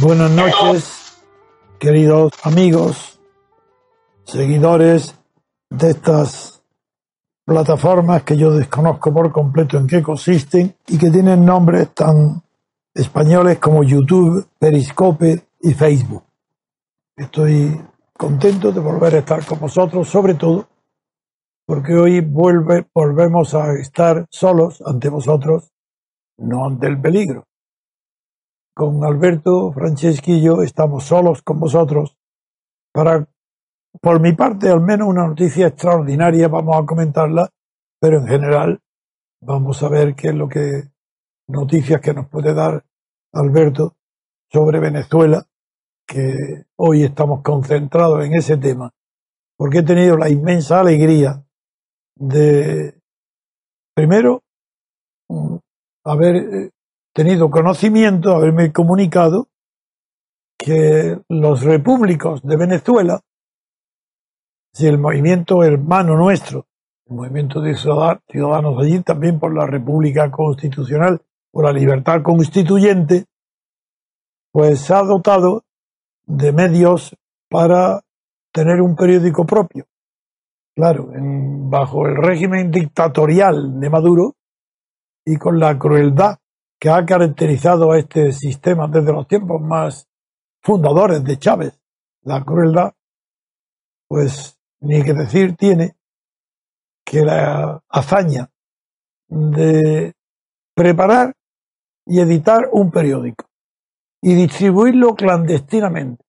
Buenas noches, queridos amigos, seguidores de estas plataformas que yo desconozco por completo en qué consisten y que tienen nombres tan españoles como YouTube, Periscope y Facebook. Estoy contento de volver a estar con vosotros, sobre todo porque hoy vuelve, volvemos a estar solos ante vosotros, no ante el peligro con Alberto Franceschi y yo estamos solos con vosotros. Para, por mi parte, al menos una noticia extraordinaria, vamos a comentarla, pero en general vamos a ver qué es lo que, noticias que nos puede dar Alberto sobre Venezuela, que hoy estamos concentrados en ese tema, porque he tenido la inmensa alegría de, primero, haber eh, tenido conocimiento, haberme comunicado que los repúblicos de Venezuela, si el movimiento hermano nuestro, el movimiento de ciudadanos allí, también por la República Constitucional, por la libertad constituyente, pues se ha dotado de medios para tener un periódico propio. Claro, en, bajo el régimen dictatorial de Maduro y con la crueldad que ha caracterizado a este sistema desde los tiempos más fundadores de Chávez, la crueldad, pues ni que decir tiene que la hazaña de preparar y editar un periódico y distribuirlo clandestinamente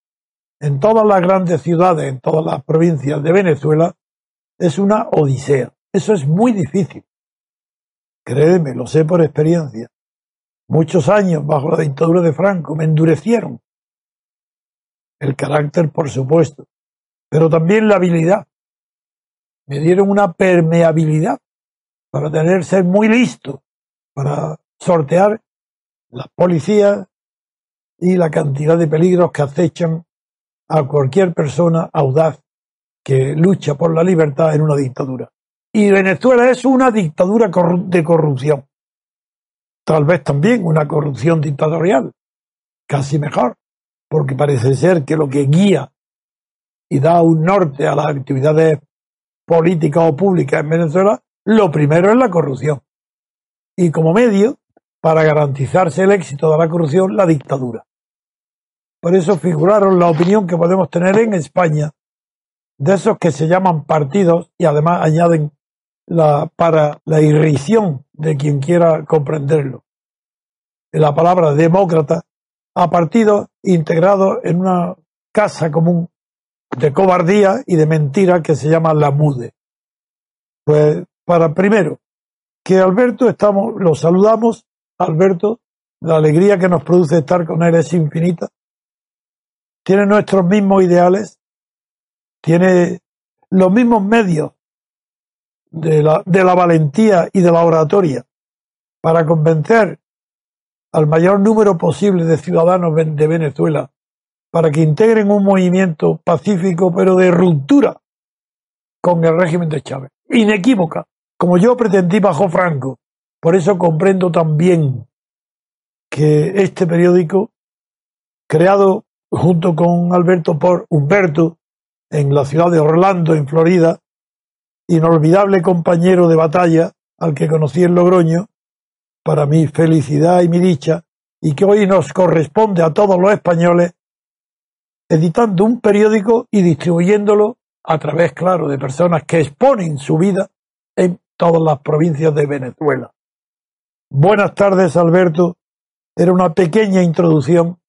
en todas las grandes ciudades, en todas las provincias de Venezuela, es una odisea. Eso es muy difícil. Créeme, lo sé por experiencia muchos años bajo la dictadura de Franco me endurecieron el carácter, por supuesto, pero también la habilidad. Me dieron una permeabilidad para tener ser muy listo para sortear las policías y la cantidad de peligros que acechan a cualquier persona audaz que lucha por la libertad en una dictadura. Y Venezuela es una dictadura de corrupción tal vez también una corrupción dictatorial, casi mejor, porque parece ser que lo que guía y da un norte a las actividades políticas o públicas en Venezuela, lo primero es la corrupción. Y como medio, para garantizarse el éxito de la corrupción, la dictadura. Por eso figuraron la opinión que podemos tener en España de esos que se llaman partidos y además añaden la, para la irrisión de quien quiera comprenderlo. La palabra demócrata a partidos integrados en una casa común de cobardía y de mentira que se llama la MUDE. Pues para primero, que Alberto estamos, lo saludamos, Alberto, la alegría que nos produce estar con él es infinita. Tiene nuestros mismos ideales, tiene los mismos medios de la, de la valentía y de la oratoria para convencer al mayor número posible de ciudadanos de Venezuela para que integren un movimiento pacífico pero de ruptura con el régimen de Chávez. Inequívoca, como yo pretendí bajo Franco. Por eso comprendo también que este periódico, creado junto con Alberto por Humberto en la ciudad de Orlando, en Florida, inolvidable compañero de batalla al que conocí en Logroño, para mi felicidad y mi dicha, y que hoy nos corresponde a todos los españoles, editando un periódico y distribuyéndolo a través, claro, de personas que exponen su vida en todas las provincias de Venezuela. Buenas tardes, Alberto. Era una pequeña introducción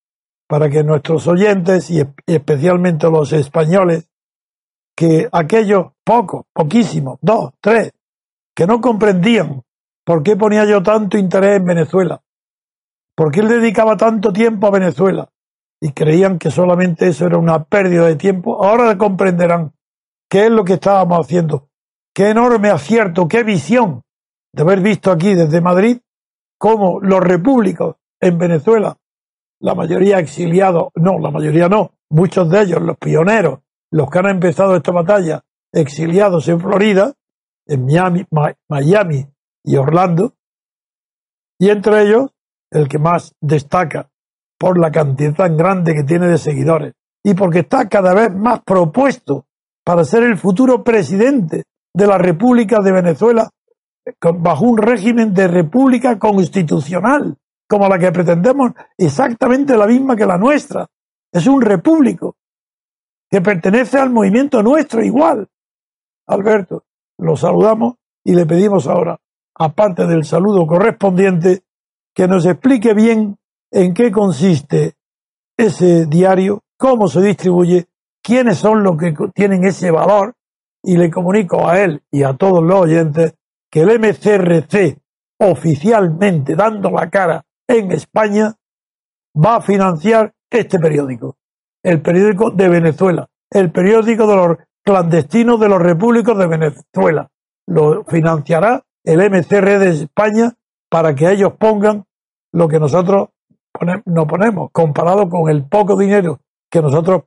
para que nuestros oyentes y especialmente los españoles, que aquellos pocos, poquísimos, dos, tres, que no comprendían por qué ponía yo tanto interés en Venezuela, por qué él dedicaba tanto tiempo a Venezuela y creían que solamente eso era una pérdida de tiempo, ahora comprenderán qué es lo que estábamos haciendo, qué enorme acierto, qué visión de haber visto aquí desde Madrid cómo los repúblicos en Venezuela, la mayoría exiliados, no, la mayoría no, muchos de ellos, los pioneros, los que han empezado esta batalla, exiliados en Florida, en Miami, Miami y Orlando, y entre ellos el que más destaca por la cantidad tan grande que tiene de seguidores y porque está cada vez más propuesto para ser el futuro presidente de la República de Venezuela bajo un régimen de república constitucional, como la que pretendemos, exactamente la misma que la nuestra. Es un repúblico que pertenece al movimiento nuestro igual. Alberto, lo saludamos y le pedimos ahora, aparte del saludo correspondiente, que nos explique bien en qué consiste ese diario, cómo se distribuye, quiénes son los que tienen ese valor, y le comunico a él y a todos los oyentes que el MCRC, oficialmente dando la cara en España, va a financiar este periódico, el periódico de Venezuela, el periódico de los clandestinos de los repúblicos de Venezuela. Lo financiará el MCR de España para que ellos pongan lo que nosotros no ponemos, comparado con el poco dinero que nosotros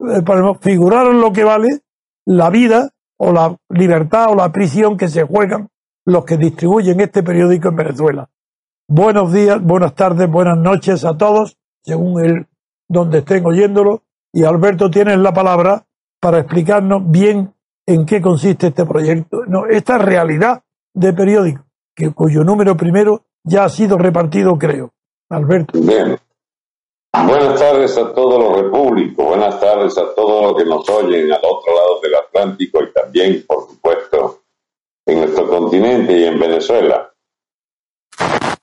eh, ponemos, figuraron lo que vale la vida o la libertad o la prisión que se juegan los que distribuyen este periódico en Venezuela. Buenos días, buenas tardes, buenas noches a todos, según el donde estén oyéndolo. Y Alberto, tienes la palabra para explicarnos bien en qué consiste este proyecto, no, esta realidad de periódico, cuyo número primero ya ha sido repartido, creo. Alberto. Bien. Buenas tardes a todos los repúblicos, buenas tardes a todos los que nos oyen al otro lado del Atlántico y también, por supuesto, en nuestro continente y en Venezuela.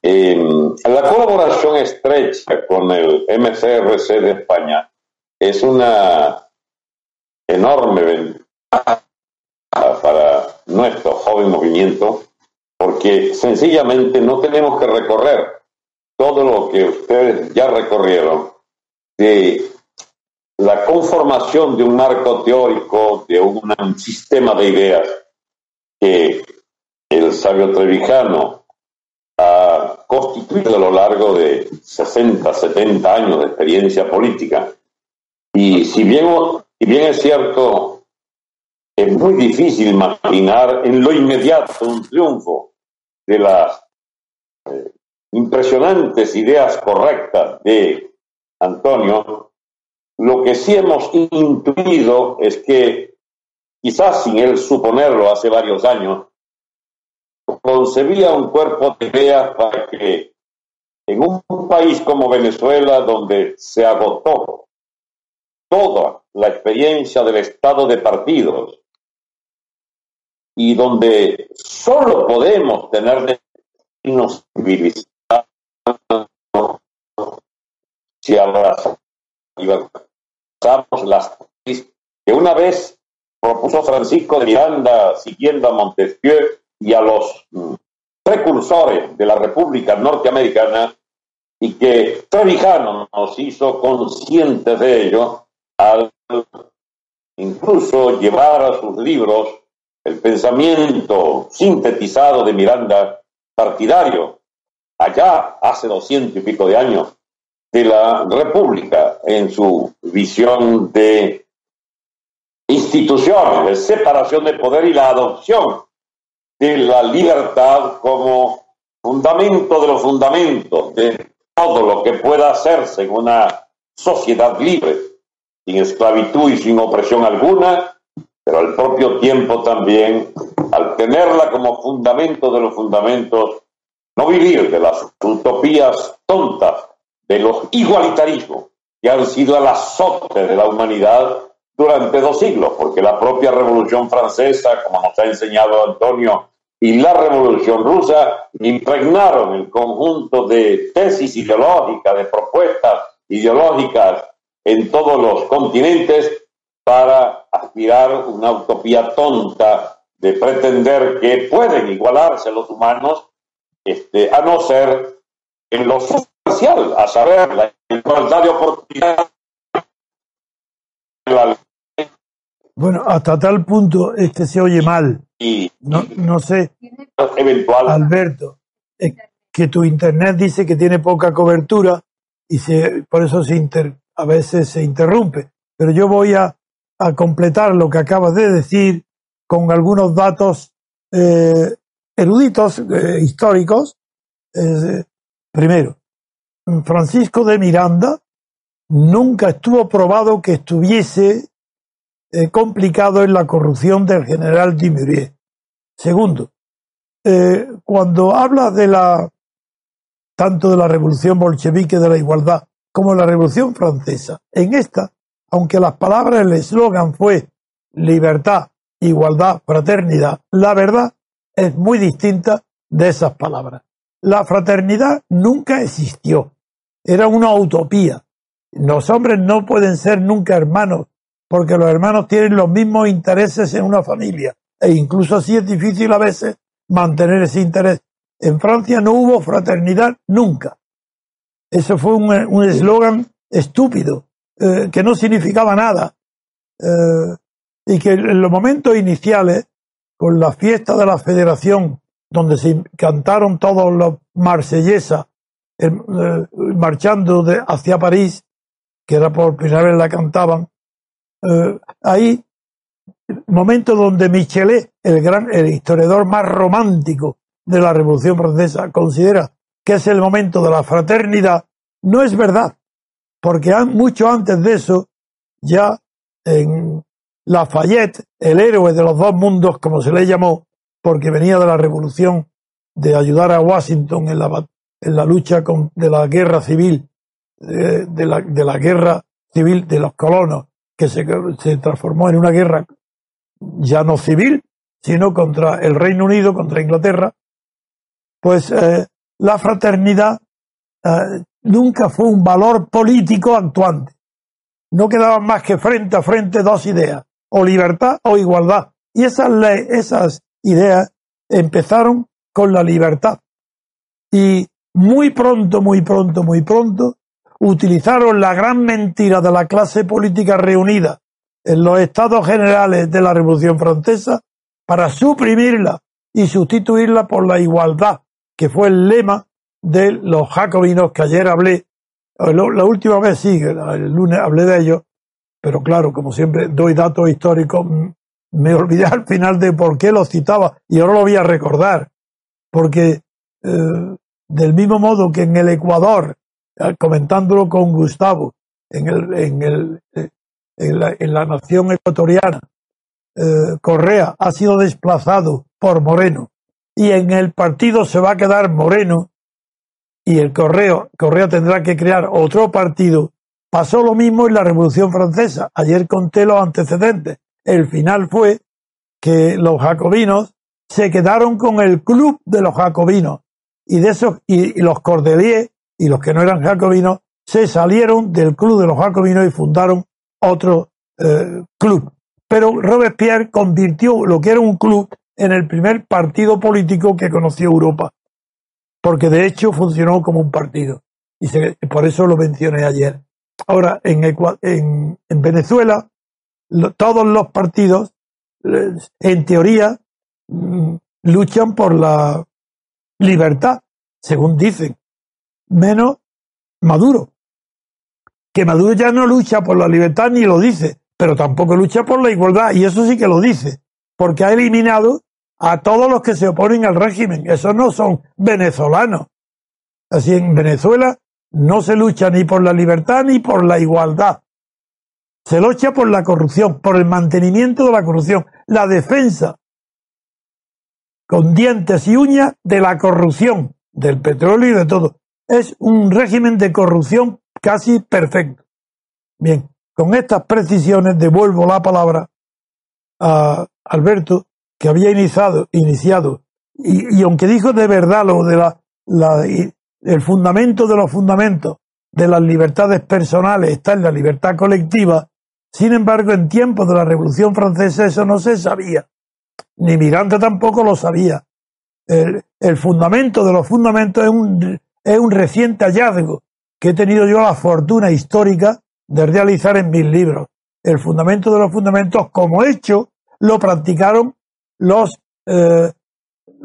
la colaboración estrecha con el MCRC de España es una enorme ventaja para nuestro joven movimiento porque sencillamente no tenemos que recorrer todo lo que ustedes ya recorrieron de la conformación de un marco teórico, de un sistema de ideas que el sabio trevijano ha constituido a lo largo de 60, 70 años de experiencia política. Y si bien, si bien es cierto, es muy difícil imaginar en lo inmediato un triunfo de las eh, impresionantes ideas correctas de Antonio, lo que sí hemos intuido es que quizás sin él suponerlo hace varios años, concebía un cuerpo de ideas para que en un país como Venezuela, donde se agotó toda la experiencia del estado de partidos y donde solo podemos tener destinos civilizados si abrazamos las que una vez propuso Francisco de Miranda siguiendo a Montesquieu y a los precursores de la República Norteamericana y que Trevijano nos hizo conscientes de ello al incluso llevar a sus libros el pensamiento sintetizado de Miranda partidario allá hace doscientos y pico de años de la República en su visión de instituciones de separación de poder y la adopción de la libertad como fundamento de los fundamentos de todo lo que pueda hacerse en una sociedad libre, sin esclavitud y sin opresión alguna, pero al propio tiempo también, al tenerla como fundamento de los fundamentos, no vivir de las utopías tontas de los igualitarismos que han sido el azote de la humanidad durante dos siglos, porque la propia Revolución Francesa, como nos ha enseñado Antonio, y la Revolución Rusa impregnaron el conjunto de tesis ideológicas, de propuestas ideológicas en todos los continentes para aspirar una utopía tonta de pretender que pueden igualarse los humanos, este, a no ser en lo sustancial, a saber, la igualdad de oportunidades. Bueno, hasta tal punto es que se oye mal. Y, No, no sé, eventual Alberto, es que tu internet dice que tiene poca cobertura y se, por eso se inter- a veces se interrumpe. Pero yo voy a, a completar lo que acabas de decir con algunos datos eh, eruditos, eh, históricos. Eh, primero, Francisco de Miranda nunca estuvo probado que estuviese complicado en la corrupción del general Dumouriez. Segundo, cuando habla de la tanto de la revolución bolchevique de la igualdad como la revolución francesa, en esta, aunque las palabras, el eslogan fue libertad, igualdad, fraternidad, la verdad es muy distinta de esas palabras. La fraternidad nunca existió, era una utopía. Los hombres no pueden ser nunca hermanos, porque los hermanos tienen los mismos intereses en una familia, e incluso así es difícil a veces mantener ese interés. En Francia no hubo fraternidad nunca. Eso fue un eslogan estúpido, eh, que no significaba nada. Eh, y que en los momentos iniciales, con la fiesta de la federación, donde se cantaron todos los marsellesas, eh, marchando hacia París, que era por primera vez la cantaban, ahí, momento donde Michelet, el gran, el historiador más romántico de la Revolución Francesa, considera que es el momento de la fraternidad, no es verdad, porque mucho antes de eso, ya en Lafayette, el héroe de los dos mundos, como se le llamó, porque venía de la revolución de ayudar a Washington en la, en la lucha con, de la guerra civil, eh, de, la, de la guerra civil de los colonos, que se, se transformó en una guerra ya no civil, sino contra el Reino Unido, contra Inglaterra, pues eh, la fraternidad eh, nunca fue un valor político actuante. No quedaban más que frente a frente dos ideas, o libertad o igualdad. Y esas, esas ideas empezaron con la libertad. Y muy pronto, muy pronto, muy pronto, utilizaron la gran mentira de la clase política reunida en los estados generales de la Revolución Francesa para suprimirla y sustituirla por la igualdad, que fue el lema de los jacobinos que ayer hablé. Eh, La última vez sí, el lunes hablé de ellos, pero claro, como siempre doy datos históricos, me olvidé al final de por qué los citaba y ahora lo voy a recordar, porque eh, del mismo modo que en el Ecuador, eh, comentándolo con Gustavo, en, el, en, el, en, la, en la nación ecuatoriana, Correa ha sido desplazado por Moreno y en el partido se va a quedar Moreno y el Correo, Correa tendrá que crear otro partido. Pasó lo mismo en la Revolución Francesa. Ayer conté los antecedentes. El final fue que los jacobinos se quedaron con el club de los jacobinos y de esos y, y los Cordeliers y los que no eran jacobinos se salieron del club de los jacobinos y fundaron otro eh, club. Pero Robespierre convirtió lo que era un club en el primer partido político que conoció Europa, porque de hecho funcionó como un partido. Y por eso lo mencioné ayer. Ahora, en, en, en Venezuela, todos los partidos, eh, en teoría, mm, luchan por la libertad, según dicen, menos Maduro. Que Maduro ya no lucha por la libertad ni lo dice, pero tampoco lucha por la igualdad, y eso sí que lo dice, porque ha eliminado a todos los que se oponen al régimen. Esos no son venezolanos. Así en Venezuela no se lucha ni por la libertad ni por la igualdad. Se lucha por la corrupción, por el mantenimiento de la corrupción, la defensa con dientes y uñas de la corrupción, del petróleo y de todo. es un régimen de corrupción casi perfecto. Bien, con estas precisiones devuelvo la palabra a Alberto, que había iniciado, iniciado y, y aunque dijo de verdad lo de la, la, el fundamento de los fundamentos de las libertades personales está en la libertad colectiva, sin embargo, en tiempos de la Revolución Francesa eso no se sabía, ni Miranda tampoco lo sabía. El, el fundamento de los fundamentos es un, es un reciente hallazgo que he tenido yo la fortuna histórica de realizar en mis libros. El fundamento de los fundamentos como hecho lo practicaron los eh,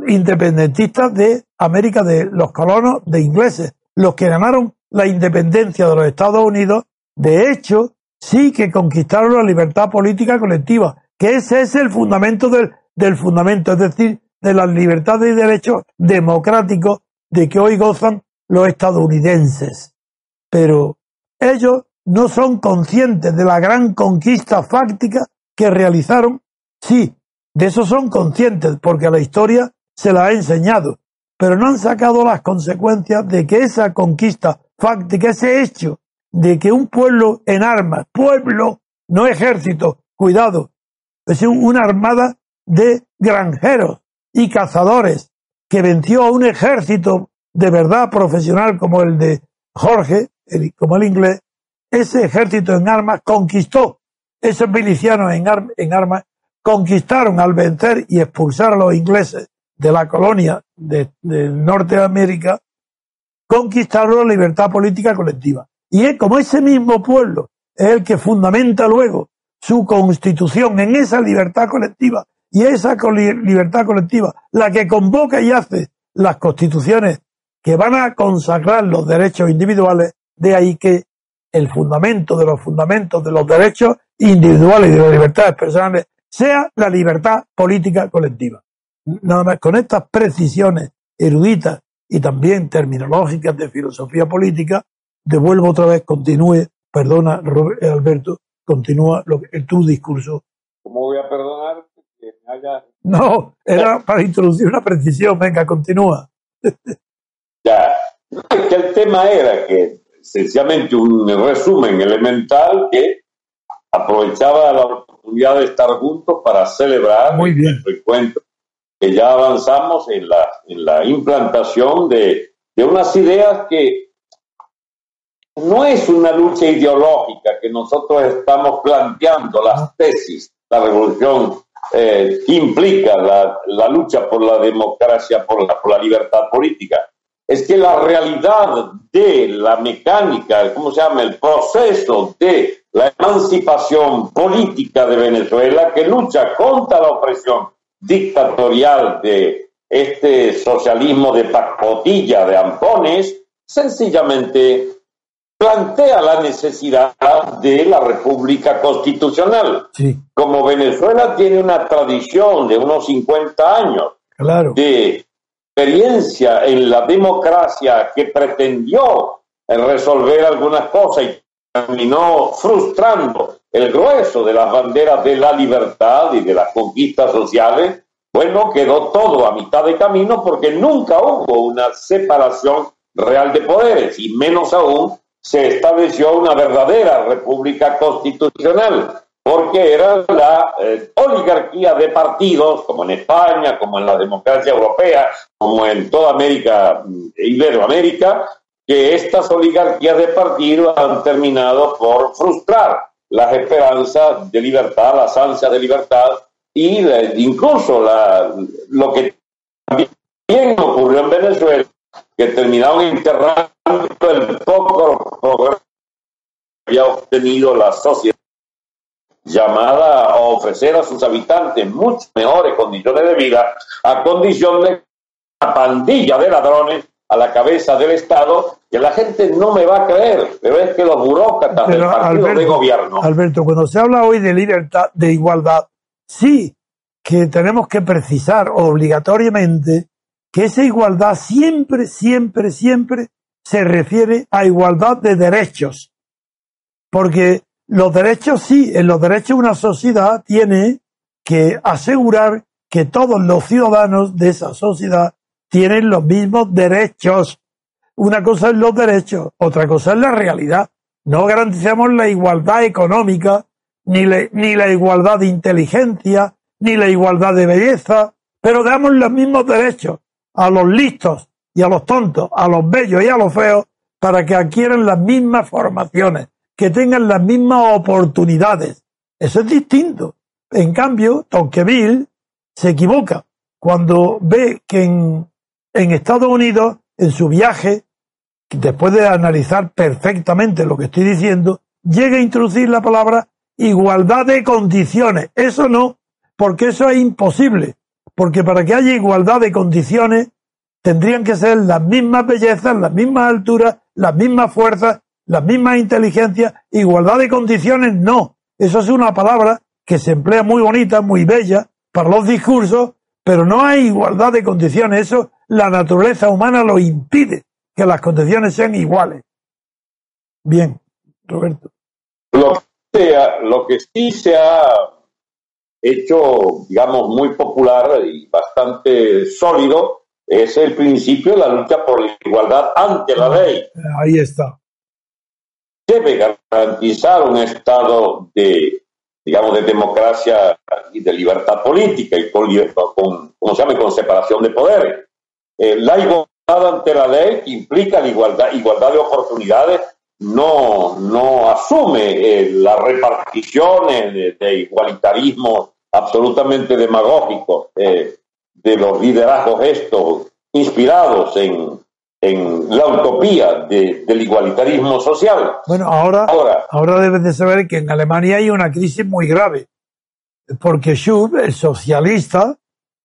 independentistas de América, de los colonos de ingleses, los que ganaron la independencia de los Estados Unidos, de hecho, sí que conquistaron la libertad política colectiva, que ese es el fundamento del, del fundamento, es decir, de las libertades y derechos democráticos de que hoy gozan los estadounidenses. Pero ellos no son conscientes de la gran conquista fáctica que realizaron. Sí, de eso son conscientes, porque la historia se la ha enseñado, pero no han sacado las consecuencias de que esa conquista fáctica, ese hecho de que un pueblo en armas, pueblo, no ejército, cuidado, es una armada de granjeros y cazadores que venció a un ejército de verdad profesional como el de Jorge, como el inglés, ese ejército en armas conquistó, esos milicianos en, en armas conquistaron al vencer y expulsar a los ingleses de la colonia de, de Norteamérica, conquistaron la libertad política colectiva. Y es como ese mismo pueblo es el que fundamenta luego su constitución en esa libertad colectiva y esa libertad colectiva la que convoca y hace las constituciones que van a consagrar los derechos individuales, de ahí que el fundamento de los fundamentos de los derechos individuales y de las libertades personales sea la libertad política colectiva. Nada más con estas precisiones eruditas y también terminológicas de filosofía política, devuelvo otra vez, continúe, perdona Alberto, continúa lo que, tu discurso. ¿Cómo voy a perdonar que me haya... No, era para introducir una precisión, venga, continúa. ya, que el tema era que sencillamente un resumen elemental que aprovechaba la oportunidad de estar juntos para celebrar Muy bien. el encuentro que ya avanzamos en la, en la implantación de, de unas ideas que no es una lucha ideológica que nosotros estamos planteando, las tesis, la revolución eh, que implica la, la, lucha por la democracia, por la, por la libertad política. Es que la realidad de la mecánica, ¿cómo se llama? El proceso de la emancipación política de Venezuela que lucha contra la opresión dictatorial de este socialismo de pacotilla de ampones, sencillamente plantea la necesidad de la República Constitucional. Sí. Como Venezuela tiene una tradición de unos 50 años Claro. de experiencia en la democracia que pretendió resolver algunas cosas y terminó frustrando el grueso de las banderas de la libertad y de las conquistas sociales, bueno, quedó todo a mitad de camino porque nunca hubo una separación real de poderes y menos aún se estableció una verdadera república constitucional, porque era la eh, oligarquía de partidos, como en España, como en la democracia europea, como en toda América, Iberoamérica, que estas oligarquías de partidos han terminado por frustrar las esperanzas de libertad, las ansias de libertad y incluso la, lo que también ocurrió en Venezuela, que terminaron enterrando el poco progreso que había obtenido la sociedad llamada a ofrecer a sus habitantes mucho mejores condiciones de vida a condición de una pandilla de ladrones a la cabeza del Estado que la gente no me va a creer, pero es que los burócratas del Pero, partido Alberto, de gobierno Alberto, cuando se habla hoy de libertad, de igualdad, sí que tenemos que precisar obligatoriamente que esa igualdad siempre, siempre, siempre se refiere a igualdad de derechos. Porque los derechos sí, en los derechos una sociedad tiene que asegurar que todos los ciudadanos de esa sociedad tienen los mismos derechos. una cosa es los derechos, otra cosa es la realidad. No garantizamos la igualdad económica, ni, ni la igualdad de inteligencia, ni la igualdad de belleza, pero damos los mismos derechos a los listos y a los tontos, a los bellos y a los feos, para que adquieran las mismas formaciones, que tengan las mismas oportunidades. Eso es distinto. En cambio, Tocqueville se equivoca cuando ve que en, en Estados Unidos, en su viaje, después de analizar perfectamente lo que estoy diciendo, llega a introducir la palabra igualdad de condiciones. Eso no, porque eso es imposible. Porque para que haya igualdad de condiciones, tendrían que ser las mismas bellezas, las mismas alturas, las mismas fuerzas, las mismas inteligencias. Igualdad de condiciones no. Eso es una palabra que se emplea muy bonita, muy bella para los discursos, pero no hay igualdad de condiciones. Eso la naturaleza humana lo impide, que las condiciones sean iguales. Bien, Roberto. Lo que, sea- lo que sí se ha hecho, digamos, muy popular y bastante sólido es el principio de la lucha por la igualdad ante la ley. Ahí está. Debe garantizar un estado de, digamos, de democracia y de libertad política y con, con ¿cómo se llama? con separación de poderes. Eh, la igualdad ante la ley implica la igualdad, igualdad de oportunidades no, no asume eh, las reparticiones de, de igualitarismo absolutamente demagógicos eh, de los liderazgos estos inspirados en, en la utopía de- del igualitarismo social. Bueno, ahora, Ahora, de saber que en Alemania hay una crisis muy grave, porque Schulz, el socialista,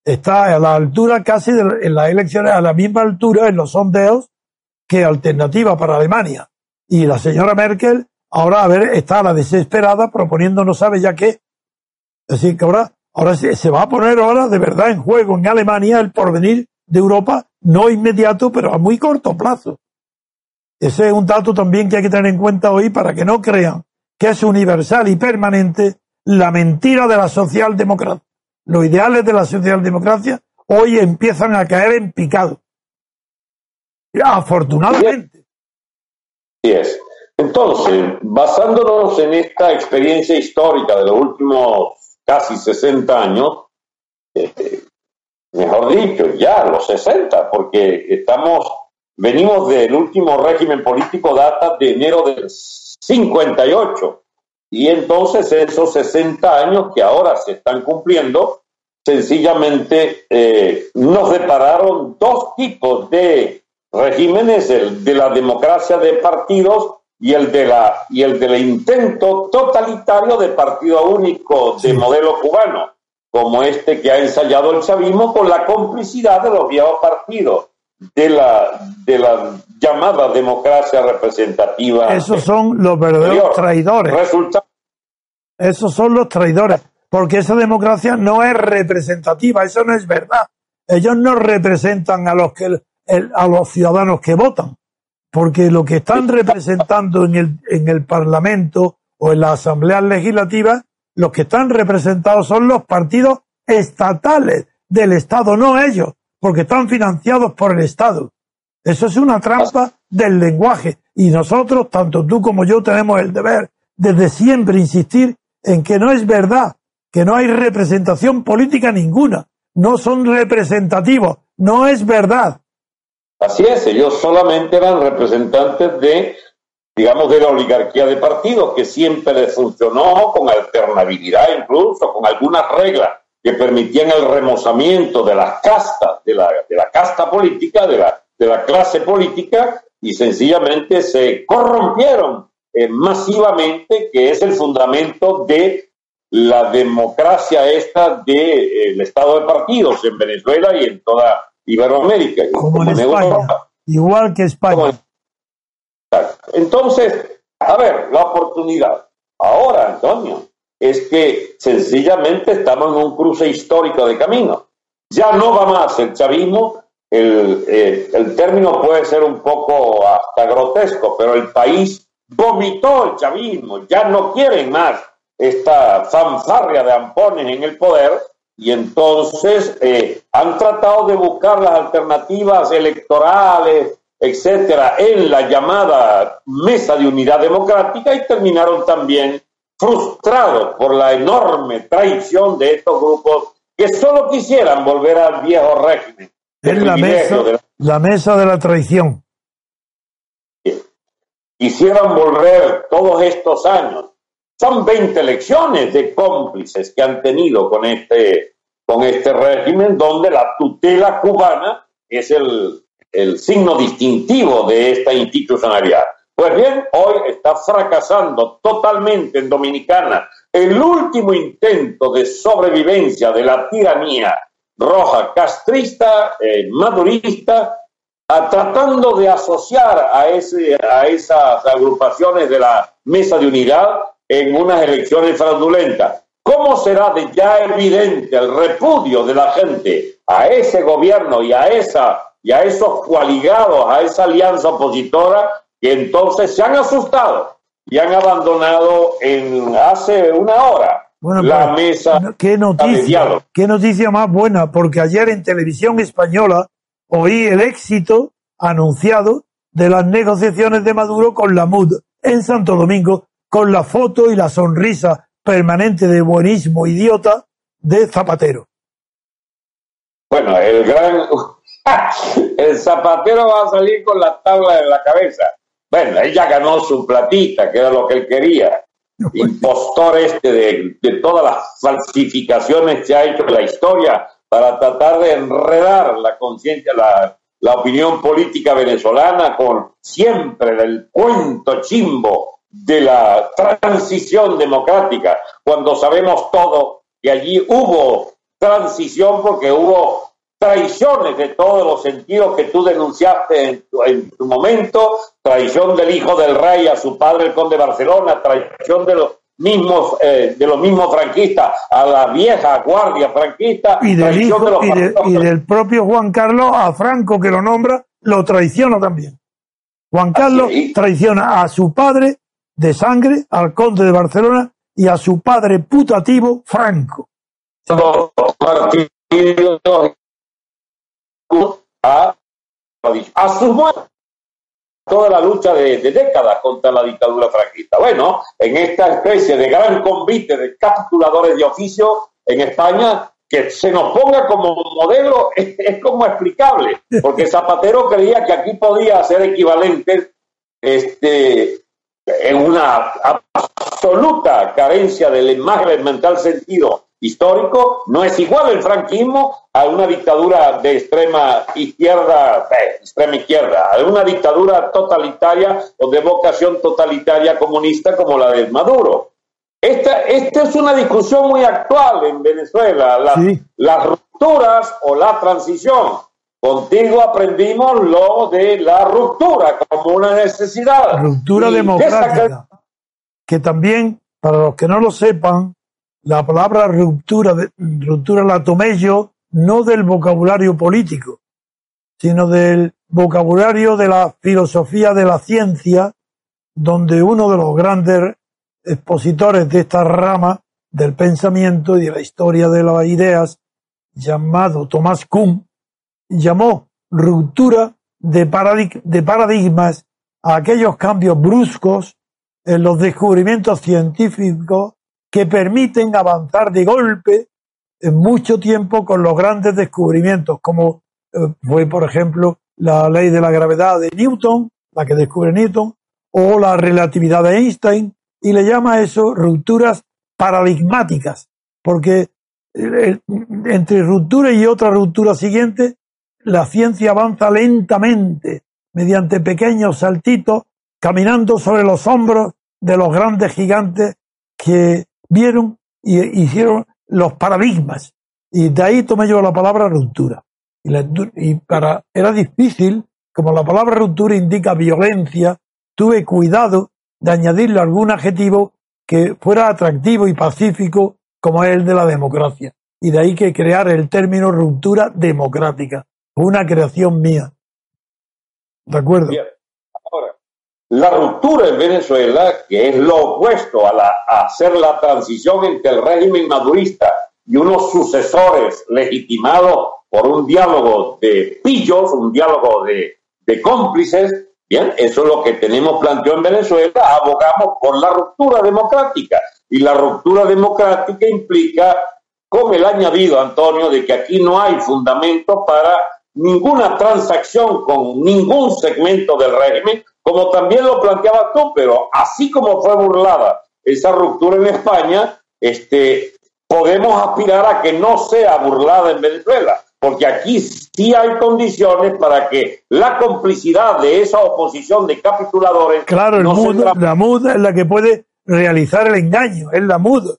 está a la altura casi de, en las elecciones, a la misma altura en los sondeos que Alternativa para Alemania. Y la señora Merkel ahora, a ver, está a la desesperada proponiendo no sabe ya qué. Es decir, que ahora, ahora se, se va a poner ahora de verdad en juego en Alemania el porvenir de Europa, no inmediato, pero a muy corto plazo. Ese es un dato también que hay que tener en cuenta hoy para que no crean que es universal y permanente la mentira de la socialdemocracia. Los ideales de la socialdemocracia hoy empiezan a caer en picado. Afortunadamente. Es. Entonces, basándonos en esta experiencia histórica de los últimos casi 60 años, eh, mejor dicho, ya los 60, porque estamos, venimos del último régimen político, data de enero del 58, y entonces esos 60 años que ahora se están cumpliendo, sencillamente eh, nos depararon dos tipos de regímenes, el de la democracia de partidos y el de la y el del intento totalitario de partido único de Sí. modelo cubano, como este que ha ensayado el chavismo con la complicidad de los viejos partidos de la de la llamada democracia representativa. Esos son los verdaderos traidores. Resulta Esos son los traidores. Porque esa democracia no es representativa. Eso no es verdad. Ellos no representan a los que el- a los ciudadanos que votan. Porque lo que están representando en el, en el Parlamento o en las asambleas legislativas, los que están representados son los partidos estatales del Estado, no ellos, porque están financiados por el Estado. Eso es una trampa del lenguaje. Y nosotros, tanto tú como yo, tenemos el deber desde siempre insistir en que no es verdad, que no hay representación política ninguna. No son representativos. No es verdad. Así es, ellos solamente eran representantes de, digamos, de la oligarquía de partidos, que siempre les funcionó con alternabilidad incluso, con algunas reglas que permitían el remozamiento de las castas, de la, de la casta política, de la, de la clase política, y sencillamente se corrompieron eh, masivamente, que es el fundamento de la democracia esta del estado de partidos en Venezuela y en toda Iberoamérica. Como en Europa. España. Igual que España. Entonces, a ver, la oportunidad. Ahora, Antonio, es que sencillamente estamos en un cruce histórico de camino. Ya no va más el chavismo. El, eh, el término puede ser un poco hasta grotesco, pero el país vomitó el chavismo. Ya no quieren más esta fanfarria de ampones en el poder y entonces eh, han tratado de buscar las alternativas electorales etcétera, en la llamada Mesa de Unidad Democrática y terminaron también frustrados por la enorme traición de estos grupos que solo quisieran volver al viejo régimen. Es la mesa, de la- la mesa de la traición. quisieran volver todos estos años. Son 20 elecciones de cómplices que han tenido con este, con este régimen, donde la tutela cubana es el, el signo distintivo de esta institucionalidad. Pues bien, hoy está fracasando totalmente en Dominicana el último intento de sobrevivencia de la tiranía roja castrista, eh, madurista, a- tratando de asociar a, a esas agrupaciones de la mesa de unidad en unas elecciones fraudulentas. ¿Cómo será de ya evidente el repudio de la gente a ese gobierno y a, esa, y a esos coaligados, a esa alianza opositora, que entonces se han asustado y han abandonado en hace una hora Bueno, la pues, mesa qué noticia, qué noticia más buena, porque ayer en televisión española oí el éxito anunciado de las negociaciones de Maduro con la MUD en Santo Domingo, con la foto y la sonrisa permanente de buenismo idiota de Zapatero. Bueno, el gran. el zapatero va a salir con la tabla en la cabeza. Bueno, él ya ganó su platita, que era lo que él quería. Impostor este de, de todas las falsificaciones que ha hecho en la historia para tratar de enredar la conciencia, la, la opinión política venezolana con siempre del cuento chimbo de la transición democrática, cuando sabemos todo que allí hubo transición porque hubo traiciones de todos los sentidos que tú denunciaste en tu, en tu momento, traición del hijo del rey a su padre, el conde de Barcelona, traición de los mismos eh, de los mismos franquistas a la vieja guardia franquista, Y del, hijo, de los y, de- partidos y del propio Juan Carlos a Franco, que lo nombra, lo traiciona también. Juan Carlos traiciona a su padre de sangre, al conde de Barcelona, y a su padre putativo, Franco. los partidos a, a sus muertos toda la lucha de, décadas contra la dictadura franquista. Bueno, en esta especie de gran convite de capturadores de oficio en España, que se nos ponga como modelo es, es como explicable, porque Zapatero creía que aquí podía ser equivalente este, en una absoluta carencia del más elemental sentido histórico, no es igual el franquismo a una dictadura de extrema izquierda, eh, extrema izquierda, a una dictadura totalitaria o de vocación totalitaria comunista como la de Maduro. Esta, esta es una discusión muy actual en Venezuela, la- Sí. las rupturas o la transición. Contigo aprendimos lo de la ruptura como una necesidad. Ruptura Y democrática. Que también, para los que no lo sepan, la palabra ruptura, ruptura la tomé yo no del vocabulario político, sino del vocabulario de la filosofía de la ciencia, donde uno de los grandes expositores de esta rama del pensamiento y de la historia de las ideas, llamado Thomas Kuhn, llamó ruptura de, paradig- de paradigmas a aquellos cambios bruscos en los descubrimientos científicos que permiten avanzar de golpe en mucho tiempo con los grandes descubrimientos, como eh, fue, por ejemplo, la ley de la gravedad de Newton, la que descubre Newton, o la relatividad de Einstein, y le llama a eso rupturas paradigmáticas, porque eh, entre ruptura y otra ruptura siguiente, la ciencia avanza lentamente, mediante pequeños saltitos, caminando sobre los hombros de los grandes gigantes que vieron y hicieron los paradigmas. Y de ahí tomé yo la palabra ruptura. Y, la- y para, era difícil, como la palabra ruptura indica violencia, tuve cuidado de añadirle algún adjetivo que fuera atractivo y pacífico como es el de la democracia. Y de ahí que crear el término ruptura democrática. Una creación mía. ¿De acuerdo? La ruptura en Venezuela, que es lo opuesto a, la, a hacer la transición entre el régimen madurista y unos sucesores legitimados por un diálogo de pillos, un diálogo de, de cómplices, bien, eso es lo que tenemos planteado en Venezuela, abogamos por la ruptura democrática. Y la ruptura democrática implica, con el añadido, Antonio, de que aquí no hay fundamento para ninguna transacción con ningún segmento del régimen, como también lo planteaba tú, pero así como fue burlada esa ruptura en España, este, podemos aspirar a que no sea burlada en Venezuela, porque aquí sí hay condiciones para que la complicidad de esa oposición de capituladores... Claro, el la MUD es la que puede realizar el engaño, es la MUD.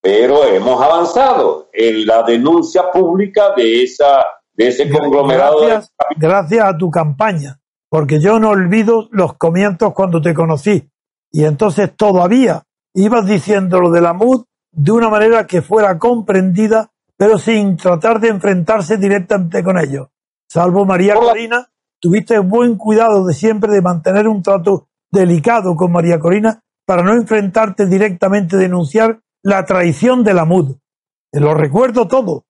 Pero hemos avanzado en la denuncia pública de, esa, de ese conglomerado. Gracias, gracias a tu campaña, porque yo no olvido los comienzos cuando te conocí. Y entonces todavía ibas diciendo lo de la MUD de una manera que fuera comprendida, pero sin tratar de enfrentarse directamente con ellos. Salvo María Corina, tuviste buen cuidado de siempre de mantener un trato delicado con María Corina para no enfrentarte directamente, denunciar la traición de la MUD. Lo recuerdo todo.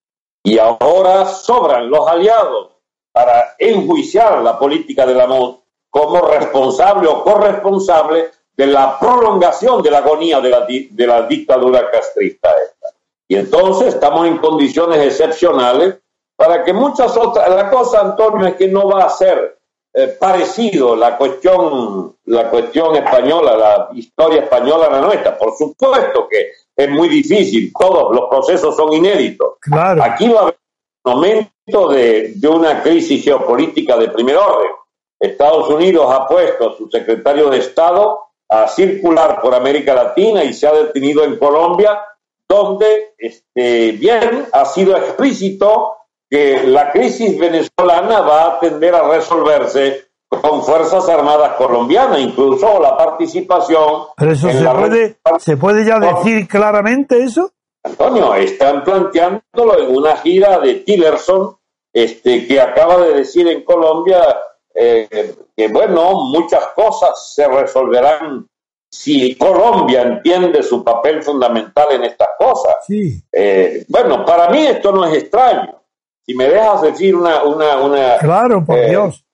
Y ahora sobran los aliados para enjuiciar la política de la MUD como responsable o corresponsable de la prolongación de la agonía de la, de la dictadura castrista esta. Y entonces estamos en condiciones excepcionales para que muchas otras, la cosa Antonio es que no va a ser eh, parecido la cuestión, la cuestión española, la historia española a la nuestra. Por supuesto que es muy difícil, todos los procesos son inéditos. Claro. Aquí va a haber un momento de, de una crisis geopolítica de primer orden. Estados Unidos ha puesto a su secretario de Estado a circular por América Latina y se ha detenido en Colombia, donde este, bien ha sido explícito que la crisis venezolana va a tender a resolverse con Fuerzas Armadas colombianas, incluso la participación. Pero eso se, puede, ¿se puede ya decir claramente eso? Antonio, están planteándolo en una gira de Tillerson, este, que acaba de decir en Colombia eh, que bueno, muchas cosas se resolverán si Colombia entiende su papel fundamental en estas cosas. Eh, bueno, para mí esto no es extraño. Si me dejas decir una... una, una claro, por eh, Dios.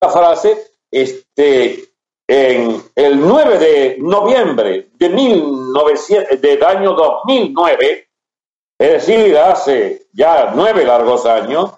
Una frase, este, en el 9 de noviembre de 1900, del año 2009, es decir, hace ya nueve largos años,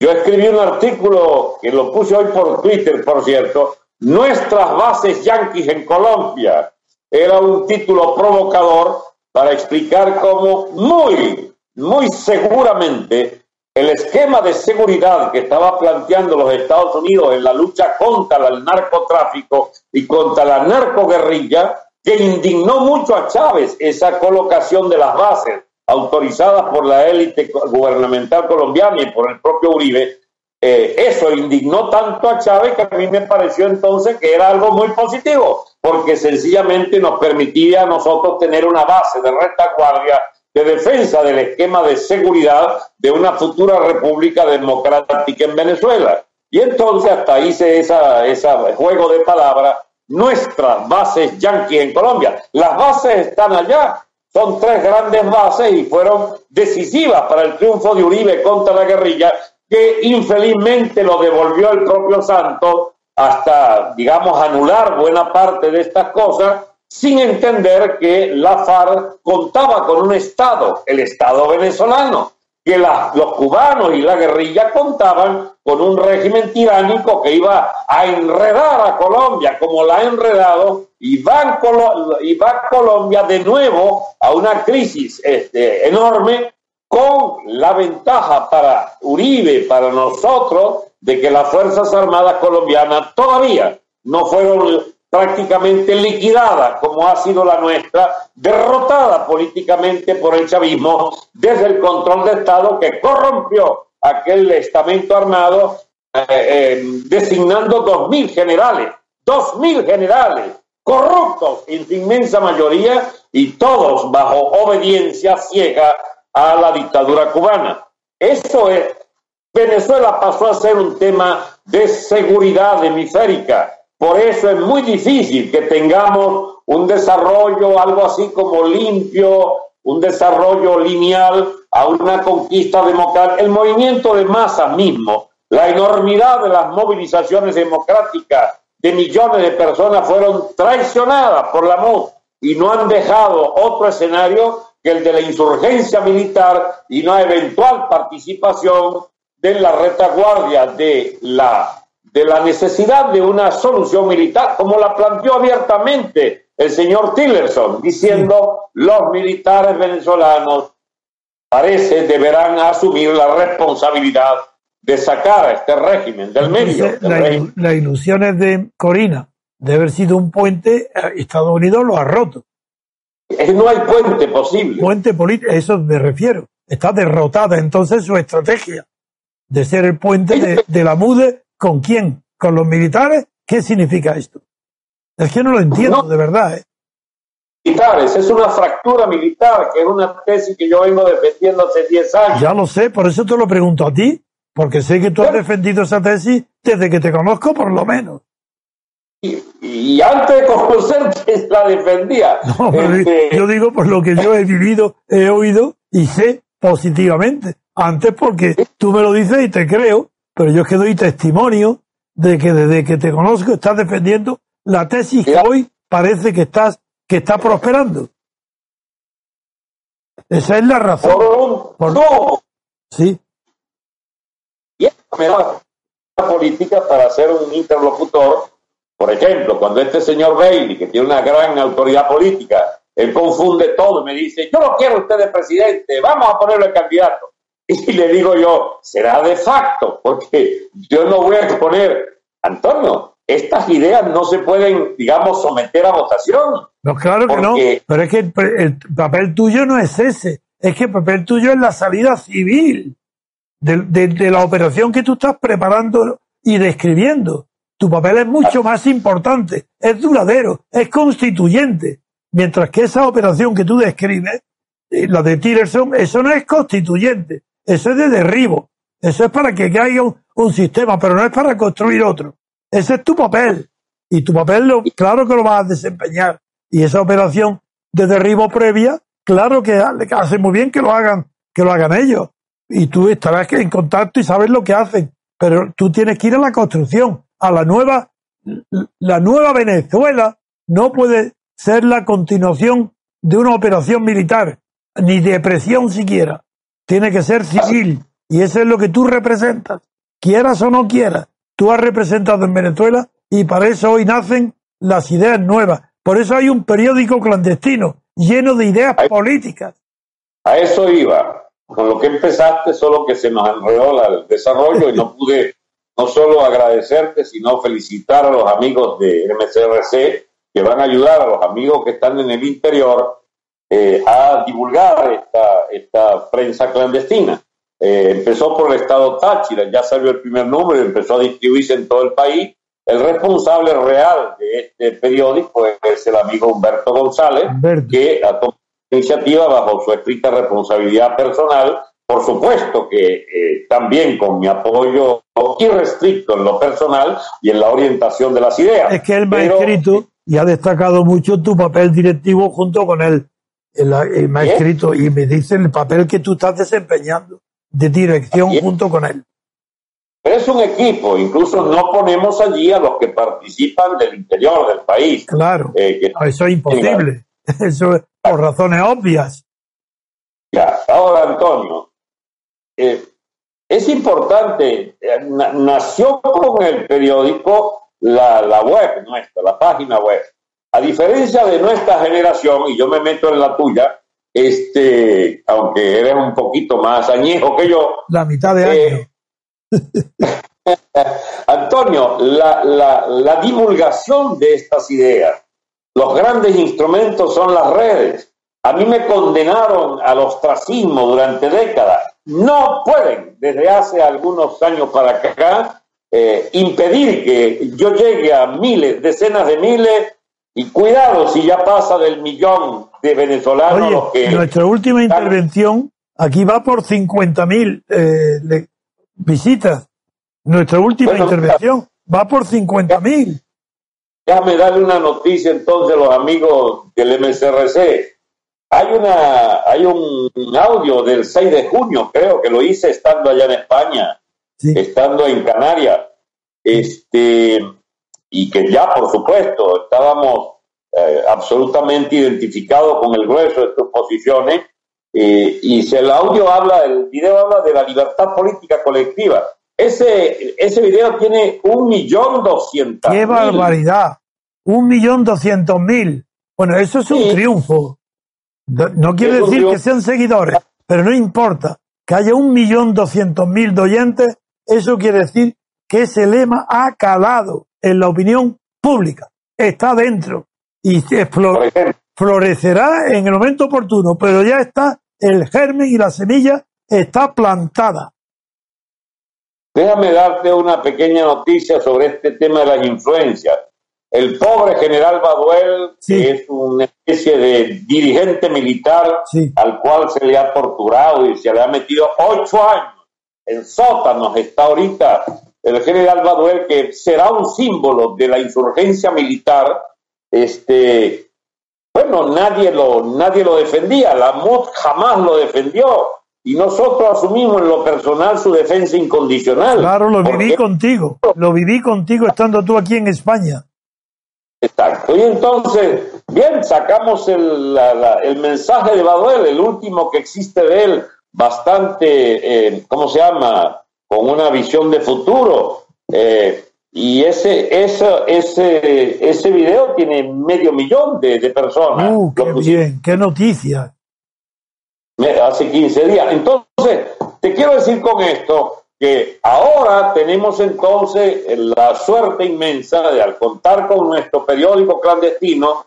yo escribí un artículo que lo puse hoy por Twitter, por cierto, Nuestras bases yanquis en Colombia. Era un título provocador para explicar cómo muy, muy seguramente el esquema de seguridad que estaba planteando los Estados Unidos en la lucha contra el narcotráfico y contra la narcoguerrilla, que indignó mucho a Chávez esa colocación de las bases autorizadas por la élite gubernamental colombiana y por el propio Uribe, eh, eso indignó tanto a Chávez que a mí me pareció entonces que era algo muy positivo, porque sencillamente nos permitía a nosotros tener una base de retaguardia de defensa del esquema de seguridad de una futura república democrática en Venezuela. Y entonces hasta esa, ese juego de palabras, nuestras bases yanquis en Colombia. Las bases están allá, son tres grandes bases y fueron decisivas para el triunfo de Uribe contra la guerrilla, que infelizmente lo devolvió el propio Santos hasta, digamos, anular buena parte de estas cosas, sin entender que la FARC contaba con un Estado, el Estado venezolano, que los cubanos y la guerrilla contaban con un régimen tiránico que iba a enredar a Colombia como la ha enredado y va, Colombia de nuevo a una crisis este, enorme con la ventaja para Uribe, para nosotros, de que las Fuerzas Armadas colombianas todavía no fueron prácticamente liquidada, como ha sido la nuestra, derrotada políticamente por el chavismo desde el control de Estado que corrompió aquel estamento armado eh, eh, designando dos mil generales, dos mil generales corruptos en su inmensa mayoría y todos bajo obediencia ciega a la dictadura cubana. Eso es, Venezuela pasó a ser un tema de seguridad hemisférica por eso es muy difícil que tengamos un desarrollo, algo así como limpio, un desarrollo lineal a una conquista democrática. El movimiento de masa mismo La enormidad de las movilizaciones democráticas de millones de personas fueron traicionadas por la MUD y no han dejado otro escenario que el de la insurgencia militar y una eventual participación de la retaguardia de la, de la necesidad de una solución militar, como la planteó abiertamente el señor Tillerson, diciendo los militares venezolanos parece deberán asumir la responsabilidad de sacar a este régimen del medio. Las ilusiones de Corina de haber sido un puente, eh, Estados Unidos lo ha roto. No hay puente posible. Puente político, eso me refiero. Está derrotada entonces su estrategia de ser el puente de, la MUDE. ¿Con quién? ¿Con los militares? ¿Qué significa esto? Es que no lo entiendo, de verdad. ¿eh? Militares, es una fractura militar, que es una tesis que yo vengo defendiendo hace 10 años. Ya lo sé, por eso te lo pregunto a ti, porque sé que tú has defendido esa tesis desde que te conozco, por lo menos. Y, antes de conocerte la defendía. Este, yo digo por lo que yo he vivido, he oído y sé positivamente. Antes porque tú me lo dices y te creo, pero yo es que doy testimonio de que desde que te conozco estás defendiendo la tesis que hoy parece que estás que está prosperando. Esa es la razón. Por, no. Sí. Y me da política para ser un interlocutor por ejemplo, cuando este señor Bailey, que tiene una gran autoridad política, él confunde todo y me dice, yo no quiero usted de presidente, vamos a ponerlo de candidato. Y le digo yo, será de facto, porque yo no voy a exponer, Antonio, estas ideas no se pueden, digamos, someter a votación. No, claro que no, pero es que el, papel tuyo no es ese, es que el papel tuyo es la salida civil de la operación que tú estás preparando y describiendo. Tu papel es mucho más importante, es duradero, es constituyente. Mientras que esa operación que tú describes, eh, la de Tillerson, eso no es constituyente, eso es de derribo. Eso es para que caiga un, sistema, pero no es para construir otro. Ese es tu papel. Y tu papel, lo, claro que lo vas a desempeñar. Y esa operación de derribo previa, claro que hace muy bien que lo hagan, que lo hagan ellos. Y tú estarás en contacto y sabes lo que hacen. Pero tú tienes que ir a la construcción a la nueva, la nueva Venezuela no puede ser la continuación de una operación militar, ni de presión siquiera. Tiene que ser civil. Y eso es lo que tú representas. Quieras o no quieras. Tú has representado en Venezuela y para eso hoy nacen las ideas nuevas. Por eso hay un periódico clandestino lleno de ideas políticas. A eso iba. Con lo que empezaste, solo que se nos enredó el desarrollo y no pude no solo agradecerte, sino felicitar a los amigos de MCRC que van a ayudar a los amigos que están en el interior eh, a divulgar esta, esta prensa clandestina. Eh, empezó por el estado Táchira, ya salió el primer número y empezó a distribuirse en todo el país. El responsable real de este periódico es el amigo Humberto González, que ha tomado iniciativa bajo su estricta responsabilidad personal por supuesto que eh, también con mi apoyo irrestricto en lo personal y en la orientación de las ideas. Es que él me ha escrito y ha destacado mucho tu papel directivo junto con él. Me ha escrito y me dice el papel que tú estás desempeñando de dirección junto con él. es un equipo, incluso no ponemos allí a los que participan del interior del país. Claro, eh, eso es imposible, eso es por razones obvias. Ya, ahora Antonio, eh, es importante, eh, nació con el periódico la, la web nuestra, la página web. A diferencia de nuestra generación, y yo me meto en la tuya, este, aunque eres un poquito más añejo que yo. La mitad de año. Eh, Antonio, la, la, la divulgación de estas ideas, los grandes instrumentos son las redes. A mí me condenaron al ostracismo durante décadas no pueden, desde hace algunos años para acá, eh, impedir que yo llegue a miles, decenas de miles, y cuidado si ya pasa del millón de venezolanos que... Nuestra última intervención aquí va por 50.000 eh, visitas. Nuestra última intervención va por 50.000. Déjame darle una noticia entonces a los amigos del MCRC. Hay, una, hay un audio del 6 de junio, creo que lo hice estando allá en España, Sí. estando en Canarias, este, y que ya, por supuesto, estábamos eh, absolutamente identificados con el grueso de sus posiciones, eh, y si el audio habla, el video habla de la libertad política colectiva. Ese, ese video tiene un millón doscientos ¡Qué barbaridad! Un millón doscientos mil. Bueno, eso es un Sí. triunfo. No quiere decir que sean seguidores, pero no importa. Que haya un millón doscientos mil de oyentes, eso quiere decir que ese lema ha calado en la opinión pública. Está dentro. Y florecerá en el momento oportuno, pero ya está el germen y la semilla está plantada. Déjame darte una pequeña noticia sobre este tema de las influencias. El pobre general Baduel, Sí. que es una especie de dirigente militar Sí. al cual se le ha torturado y se le ha metido ocho años en sótanos, está ahorita el general Baduel, que será un símbolo de la insurgencia militar. Este, bueno, nadie lo, nadie lo defendía, la MOD jamás lo defendió. Y nosotros asumimos en lo personal su defensa incondicional. Claro, lo Porque- viví contigo. Lo viví contigo estando tú aquí en España. Exacto. Y entonces, bien, sacamos el, la- la- el mensaje de Baduel, el último que existe de él, bastante, eh, ¿cómo se llama? Con una visión de futuro. Eh, y ese, ese, ese, ese video tiene medio millón de, de personas. Uh, qué bien, qué noticia. hace 15 días. Entonces, te quiero decir con esto que ahora tenemos entonces la suerte inmensa de al contar con nuestro periódico clandestino,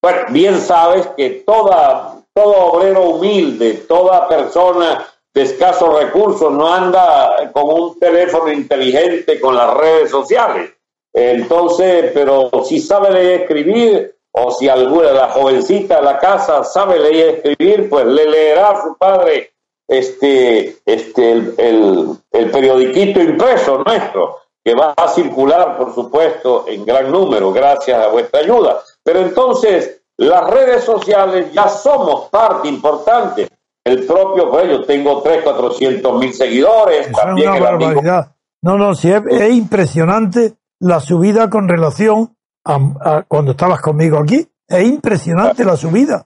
bueno, bien sabes que toda, todo obrero humilde, toda persona de escasos recursos no anda con un teléfono inteligente con las redes sociales. Entonces, pero si sabe leer y escribir, o si alguna la jovencita de la casa sabe leer y escribir, pues le leerá a su padre este, este, el, el, el periodiquito impreso nuestro, que va a circular, por supuesto, en gran número, gracias a vuestra ayuda. Pero entonces, las redes sociales ya somos parte importante. El propio, pues yo tengo 3, 400 mil seguidores, es también una amigo barbaridad. No, no, sí, es, es impresionante la subida con relación a, a cuando estabas conmigo aquí. Es impresionante la subida.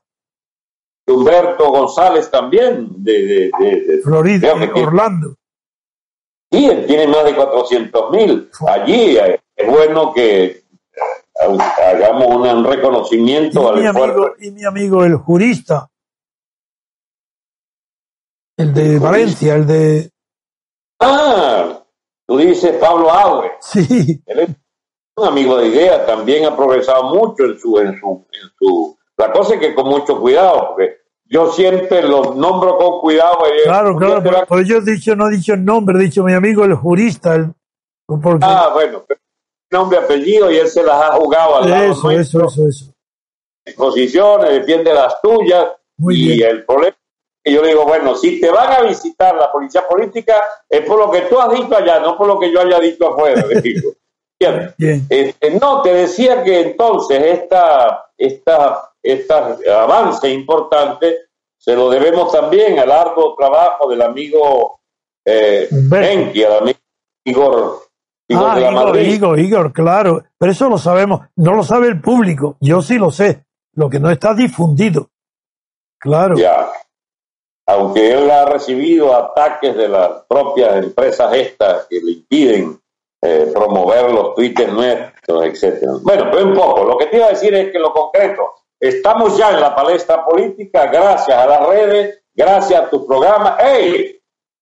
Humberto González también, de, de, de- de- Florida, Orlando. Sí, él tiene más de 400 mil. Allí eh, es bueno que eh, hagamos un Y reconocimiento mi, al amigo, esfuerzo. y mi amigo, el jurista, el de? Valencia, el de... Ah, tú dices Pablo Aue. Sí, Él es un amigo de idea, también ha progresado mucho en su, en su, en su. La cosa es que con mucho cuidado, porque yo siempre los nombro con cuidado. y- claro, porque claro. Por, por yo he dicho, no he dicho el nombre, he dicho mi amigo, el jurista. El, porque Ah, bueno, pero nombre, apellido y él se las ha jugado al lado eso, eso, eso, eso. posiciones, defiende las tuyas. Muy y bien. el problema que yo le digo, bueno, si te van a visitar la policía política, es por lo que tú has dicho allá, no por lo que yo haya dicho afuera. le digo. Bien. Este, no, te decía que entonces esta, esta, esta avance importante se lo debemos también al arduo trabajo del amigo eh. Enki, al amigo Igor, Igor Ah, de la Igor, Madrid. Igor, Igor, claro. Pero eso lo sabemos. No lo sabe el público. Yo sí lo sé. Lo que no está difundido. Claro. Ya. Aunque él ha recibido ataques de las propias empresas estas que le impiden eh, promover los tweets nuestros, etcétera. Bueno, pero un poco. Lo que te iba a decir es que lo concreto, estamos ya en la palestra política gracias a las redes, gracias a tu programa. ¡Ey!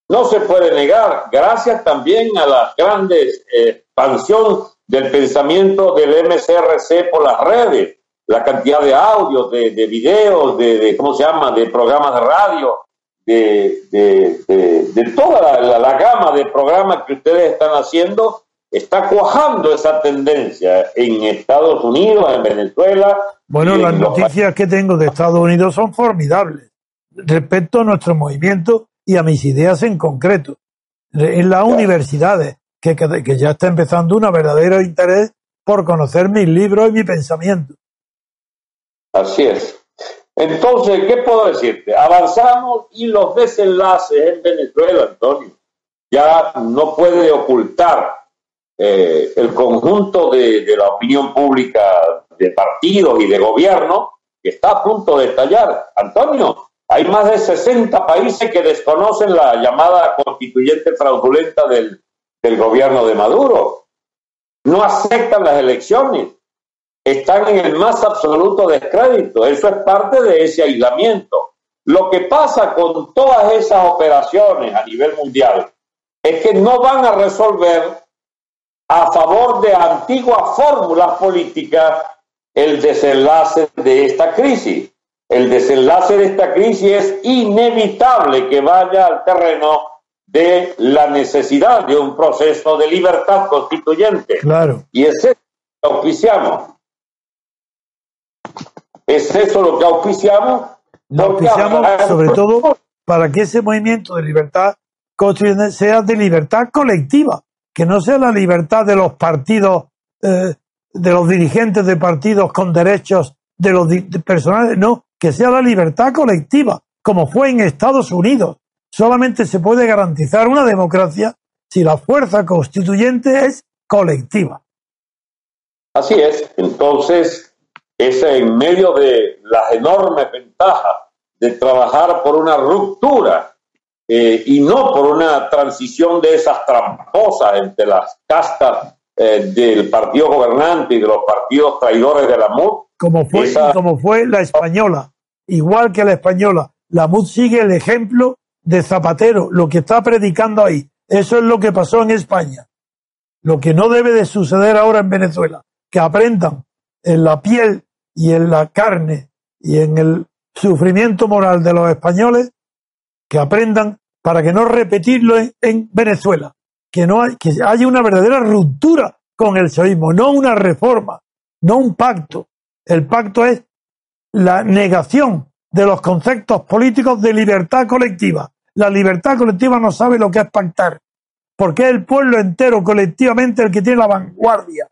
No se puede negar, gracias también a la grandes eh, expansión del pensamiento del MCRC por las redes, la cantidad de audios, de, de videos, de, de, ¿cómo se llama?, de programas de radio, de, de, de, de toda la, la, la, gama de programas que ustedes están haciendo, está cuajando esa tendencia en Estados Unidos, en Venezuela. Bueno, las noticias que tengo de Estados Unidos son formidables respecto a nuestro movimiento y a mis ideas en concreto. En las claro. universidades, que, que, que, ya está empezando un verdadero interés por conocer mis libros y mi pensamiento. Así es. Entonces, ¿qué puedo decirte? Avanzamos y los desenlaces en Venezuela, Antonio. ya no puede ocultar eh, el conjunto de, la opinión pública de partidos y de gobierno que está a punto de estallar. Antonio, hay más de 60 países que desconocen la llamada constituyente fraudulenta del gobierno de Maduro. No aceptan las elecciones. Están en el más absoluto descrédito. Eso es parte de ese aislamiento. Lo que pasa con todas esas operaciones a nivel mundial es que no van a resolver a favor de antiguas fórmulas políticas el desenlace de esta crisis. El desenlace de esta crisis es inevitable que vaya al terreno de la necesidad de un proceso de libertad constituyente. Claro. Y es eso lo que auspiciamos. Es eso lo que auspiciamos. Lo auspiciamos sobre todo para que ese movimiento de libertad constituyente sea de libertad colectiva, que no sea la libertad de los partidos eh, de los dirigentes de partidos con derechos de los personales, no, que sea la libertad colectiva, como fue en Estados Unidos. Solamente se puede garantizar una democracia si la fuerza constituyente es colectiva. Así es. Entonces, es en medio de las enormes ventajas de trabajar por una ruptura eh, y no por una transición de esas tramposas entre las castas eh, del partido gobernante y de los partidos traidores de la MUD. Como fue, Esa- como fue la española, igual que la española. La MUD sigue el ejemplo de Zapatero, lo que está predicando ahí. Eso es lo que pasó en España. Lo que no debe de suceder ahora en Venezuela. Que aprendan en la piel y en la carne y en el sufrimiento moral de los españoles, que aprendan para que no repetirlo en, en Venezuela. Que no hay, que haya una verdadera ruptura con el chavismo, no una reforma, no un pacto. El pacto es la negación de los conceptos políticos de libertad colectiva. La libertad colectiva no sabe lo que es pactar, porque es el pueblo entero colectivamente el que tiene la vanguardia,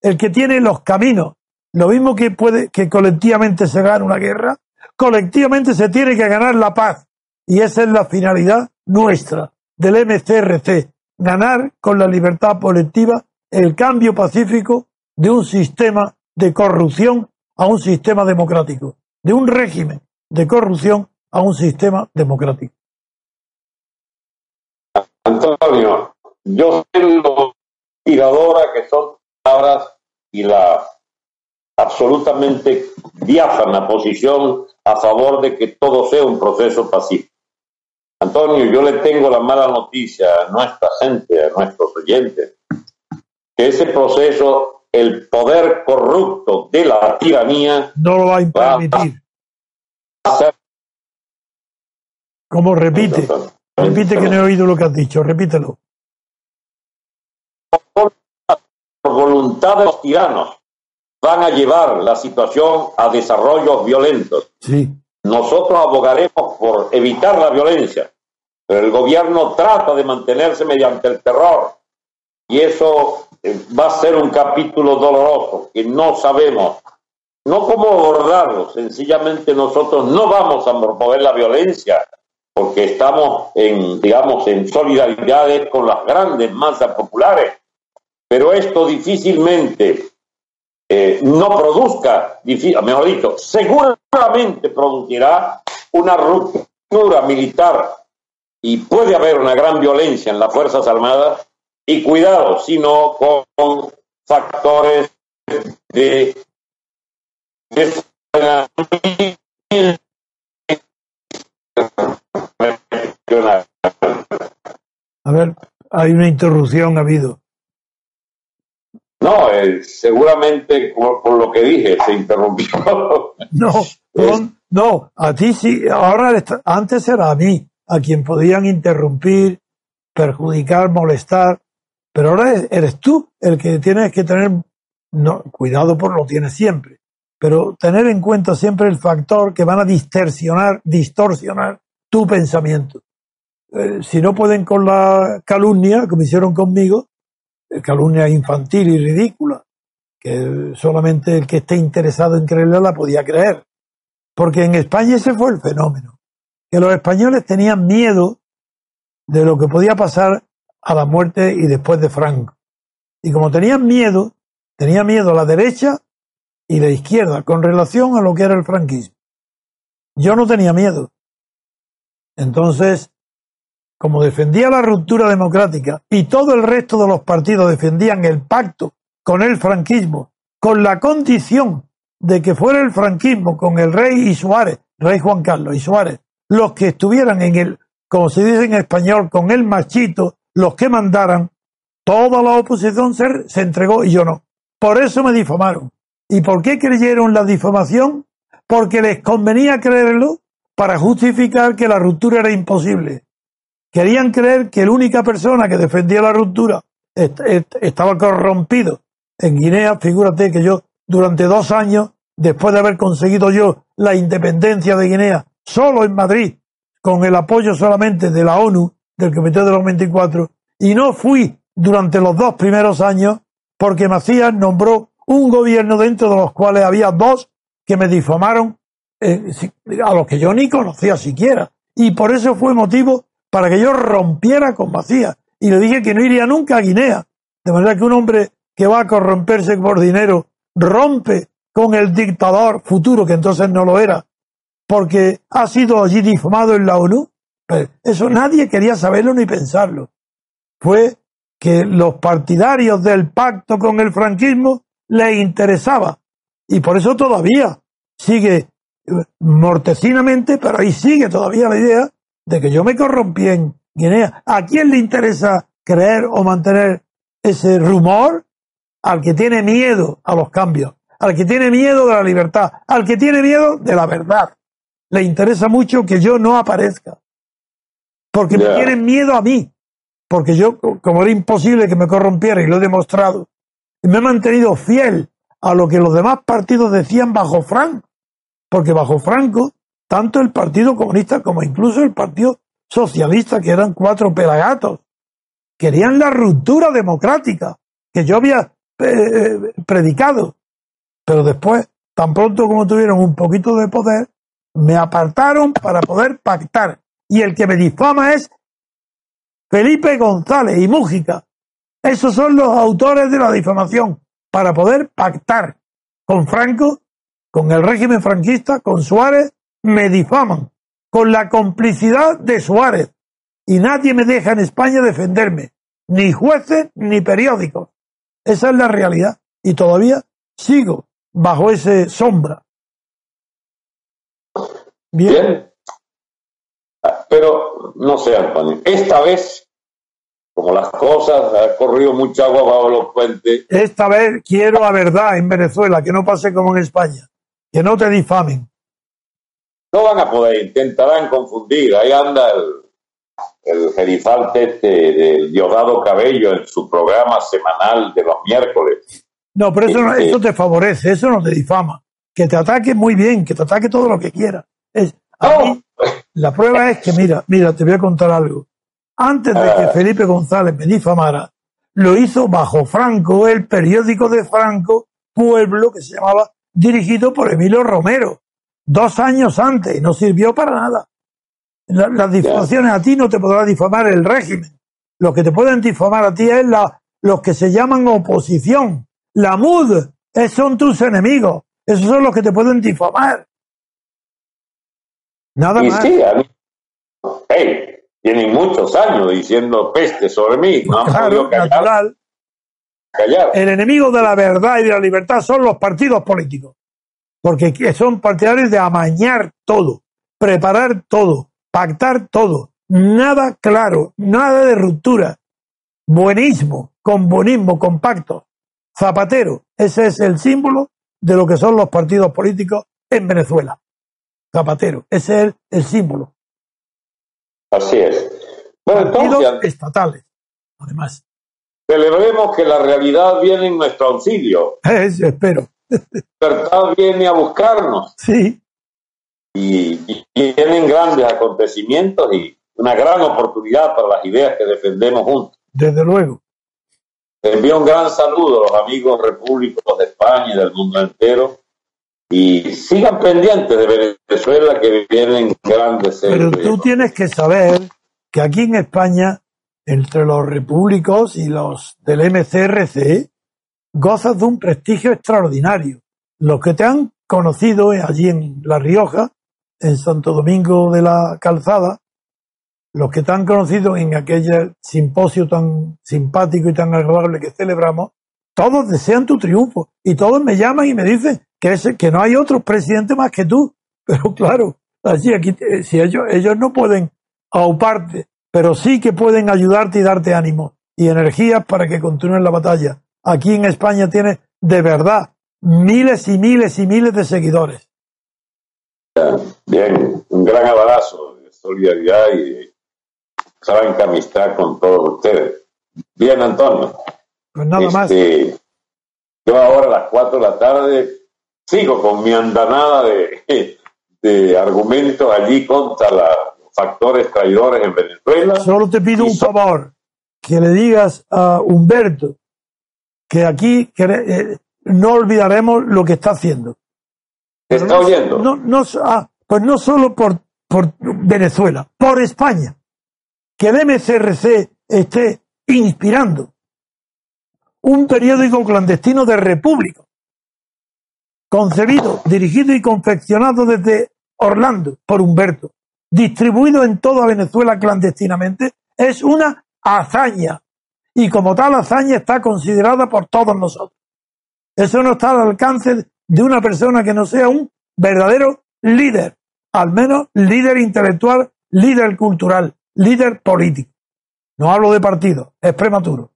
el que tiene los caminos. Lo mismo que puede que colectivamente se gane una guerra, colectivamente se tiene que ganar la paz. Y esa es la finalidad nuestra del MCRC, ganar con la libertad colectiva el cambio pacífico de un sistema de corrupción a un sistema democrático, de un régimen de corrupción a un sistema democrático. Antonio, yo sé lo tiradora que son palabras y la absolutamente diáfana posición a favor de que todo sea un proceso pacífico. Antonio, yo le tengo la mala noticia a nuestra gente, a nuestros oyentes, que ese proceso, el poder corrupto de la tiranía, No lo va a permitir. va a ser Como repite, repite que no he oído lo que has dicho, repítelo. por voluntad de los tiranos, van a llevar la situación a desarrollos violentos. Sí, Nosotros abogaremos por evitar la violencia, pero el gobierno trata de mantenerse mediante el terror. Y eso eh, va a ser un capítulo doloroso que no sabemos, no cómo abordarlo, sencillamente nosotros no vamos a promover la violencia porque estamos en, digamos, en solidaridad con las grandes masas populares, pero esto difícilmente eh, no produzca, mejor dicho, seguramente producirá una ruptura militar y puede haber una gran violencia en las Fuerzas Armadas y cuidado, sino con factores de a ver, hay una interrupción ha habido. No, eh, seguramente por, lo que dije se interrumpió. No, no, no, a ti sí, ahora antes era a mí, a quien podían interrumpir, perjudicar, molestar, pero ahora es- eres tú el que tienes que tener, no, cuidado por lo tienes siempre, pero tener en cuenta siempre el factor que van a distorsionar, distorsionar tu pensamiento. Eh, si no pueden con la calumnia, como hicieron conmigo, calumnia infantil y ridícula, que solamente el que esté interesado en creerla la podía creer. Porque en España ese fue el fenómeno, que los españoles tenían miedo de lo que podía pasar a la muerte y después de Franco. Y como tenían miedo, tenía miedo la derecha y la izquierda con relación a lo que era el franquismo. Yo no tenía miedo. Entonces, como defendía la ruptura democrática y todo el resto de los partidos defendían el pacto con el franquismo, con la condición de que fuera el franquismo con el rey y Suárez, rey Juan Carlos y Suárez, los que estuvieran en el, como se dice en español, con el machito, los que mandaran, toda la oposición se, se entregó y yo no. Por eso me difamaron. ¿Y por qué creyeron la difamación? Porque les convenía creerlo para justificar que la ruptura era imposible. Querían creer que la única persona que defendía la ruptura estaba corrompido. En Guinea, figúrate que yo durante dos años, después de haber conseguido yo la independencia de Guinea, solo en Madrid, con el apoyo solamente de la ONU, del Comité de los 24, y no fui durante los dos primeros años porque Macías nombró un gobierno dentro de los cuales había dos que me difamaron, eh, a los que yo ni conocía siquiera. Y por eso fue motivo para que yo rompiera con Macías. Y le dije que no iría nunca a Guinea. De manera que un hombre que va a corromperse por dinero rompe con el dictador futuro, que entonces no lo era, porque ha sido allí difamado en la ONU. Eso nadie quería saberlo ni pensarlo. Fue que los partidarios del pacto con el franquismo les interesaba. Y por eso todavía sigue mortecinamente, pero ahí sigue todavía la idea de que yo me corrompí en Guinea. ¿A quién le interesa creer o mantener ese rumor? Al que tiene miedo a los cambios, al que tiene miedo de la libertad, al que tiene miedo de la verdad. Le interesa mucho que yo no aparezca. Porque me tienen miedo a mí porque yo, como era imposible que me corrompiera y lo he demostrado, me he mantenido fiel a lo que los demás partidos decían bajo Franco, porque bajo Franco, tanto el Partido Comunista como incluso el Partido Socialista, que eran cuatro pelagatos, querían la ruptura democrática que yo había eh, eh, predicado. Pero después, tan pronto como tuvieron un poquito de poder, me apartaron para poder pactar. Y el que me difama es Felipe González y Mújica. Esos son los autores de la difamación para poder pactar con Franco, con el régimen franquista, con Suárez, me difaman con la complicidad de Suárez. Y nadie me deja en España defenderme, ni jueces ni periódicos. Esa es la realidad. Y todavía sigo bajo ese sombra. Bien. Pero no sé, Antonio, esta vez, como las cosas, ha corrido mucha agua bajo los puentes. Esta vez quiero la verdad en Venezuela, que no pase como en España, que no te difamen. No van a poder, intentarán confundir. Ahí anda el, el gerifalte este del Diosdado Cabello en su programa semanal de los miércoles. No, pero eso, no, Este- eso te favorece, eso no te difama. Que te ataque muy bien, que te ataque todo lo que quiera. Es, No. mí, la prueba es que, mira, mira, te voy a contar algo. Antes de que Ah. Felipe González me difamara, lo hizo bajo Franco, el periódico de Franco, Pueblo, que se llamaba, dirigido por Emilio Romero, dos años antes, y no sirvió para nada. La- las difamaciones a ti no te podrá difamar el régimen. Lo que te pueden difamar a ti es la, los que se llaman oposición. La MUD, esos son tus enemigos. Esos son los que te pueden difamar. Nada Y más. sí, a mí- hey, tienen muchos años diciendo peste sobre mí. No han Claro, podido callar. natural. callar. El enemigo de la verdad y de la libertad son los partidos políticos. Porque que son partidarios de amañar todo, preparar todo, pactar todo. Nada claro, nada de ruptura. Buenismo, con buenismo, con pactos. Zapatero, ese es el símbolo de lo que son los partidos políticos en Venezuela. Zapatero, ese es el símbolo. Así es. Bueno, Partidos entonces, estatales, además. celebremos que la realidad viene en nuestro auxilio. Es, espero. Libertad viene a buscarnos Sí, y, y vienen grandes acontecimientos y una gran oportunidad para las ideas que defendemos juntos. desde luego. Envío un gran saludo a los amigos repúblicos de España y del mundo entero. Y sigan pendientes de Venezuela que vienen grandes Pero tú tienes que saber que aquí en España entre los repúblicos y los del MCRC, gozas de un prestigio extraordinario. Los que te han conocido allí en La Rioja, en Santo Domingo de la Calzada, los que te han conocido en aquel simposio tan simpático y tan agradable que celebramos, todos desean tu triunfo y todos me llaman y me dicen que, es, que no hay otro presidente más que tú. Pero claro, así aquí, eh, si ellos, ellos no pueden auparte, pero sí que pueden ayudarte y darte ánimo y energías para que continúen la batalla. Aquí en España tiene de verdad miles y miles y miles de seguidores. Bien, un gran abrazo de solidaridad y saben que amistad con todos ustedes. Bien, Antonio. Pues nada más. Este, yo ahora a las 4 de la tarde sigo con mi andanada de, de argumentos allí contra los factores traidores en Venezuela. Solo te pido Y un favor, que le digas a Humberto que aquí que, eh, no olvidaremos lo que está haciendo. ¿Te está oyendo? No, no, ah, pues no solo por, por Venezuela, por España. Que el MCRC esté inspirando un periódico clandestino de República, concebido, dirigido y confeccionado desde Orlando por Humberto, distribuido en toda Venezuela clandestinamente, es una hazaña. Y como tal hazaña está considerada por todos nosotros. Eso no está al alcance de una persona que no sea un verdadero líder, al menos líder intelectual, líder cultural, líder político. No hablo de partido, es prematuro.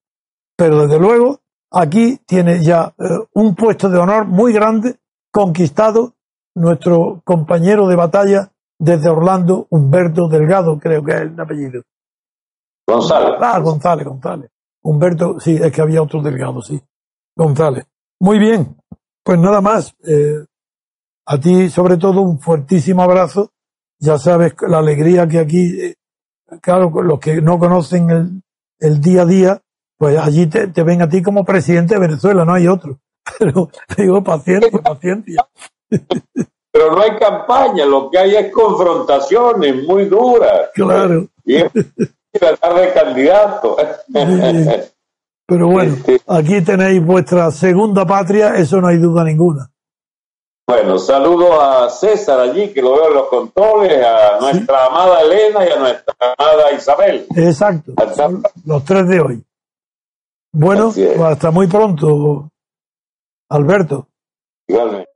Pero desde luego, aquí tiene ya eh, un puesto de honor muy grande conquistado nuestro compañero de batalla desde Orlando, Humberto Delgado, creo que es el apellido. Gonzalo. Ah, González, González. Humberto, sí, es que había otro Delgado, sí. González. Muy bien. Pues nada más. eh, a ti, sobre todo, un fuertísimo abrazo. Ya sabes la alegría que aquí, eh, claro, los que no conocen el, el día a día, pues allí te, te ven a ti como presidente de Venezuela, no hay otro. Pero digo, paciencia, paciencia. Pero no hay campaña, lo que hay es confrontaciones muy duras. Claro. Tratar de candidato. Sí. Pero bueno, aquí tenéis vuestra segunda patria, eso no hay duda ninguna. Bueno, saludo a César allí, que lo veo en los controles, a nuestra amada Elena y a nuestra amada Isabel. Exacto. Son los tres de hoy. Bueno, hasta muy pronto, Alberto. Igualmente.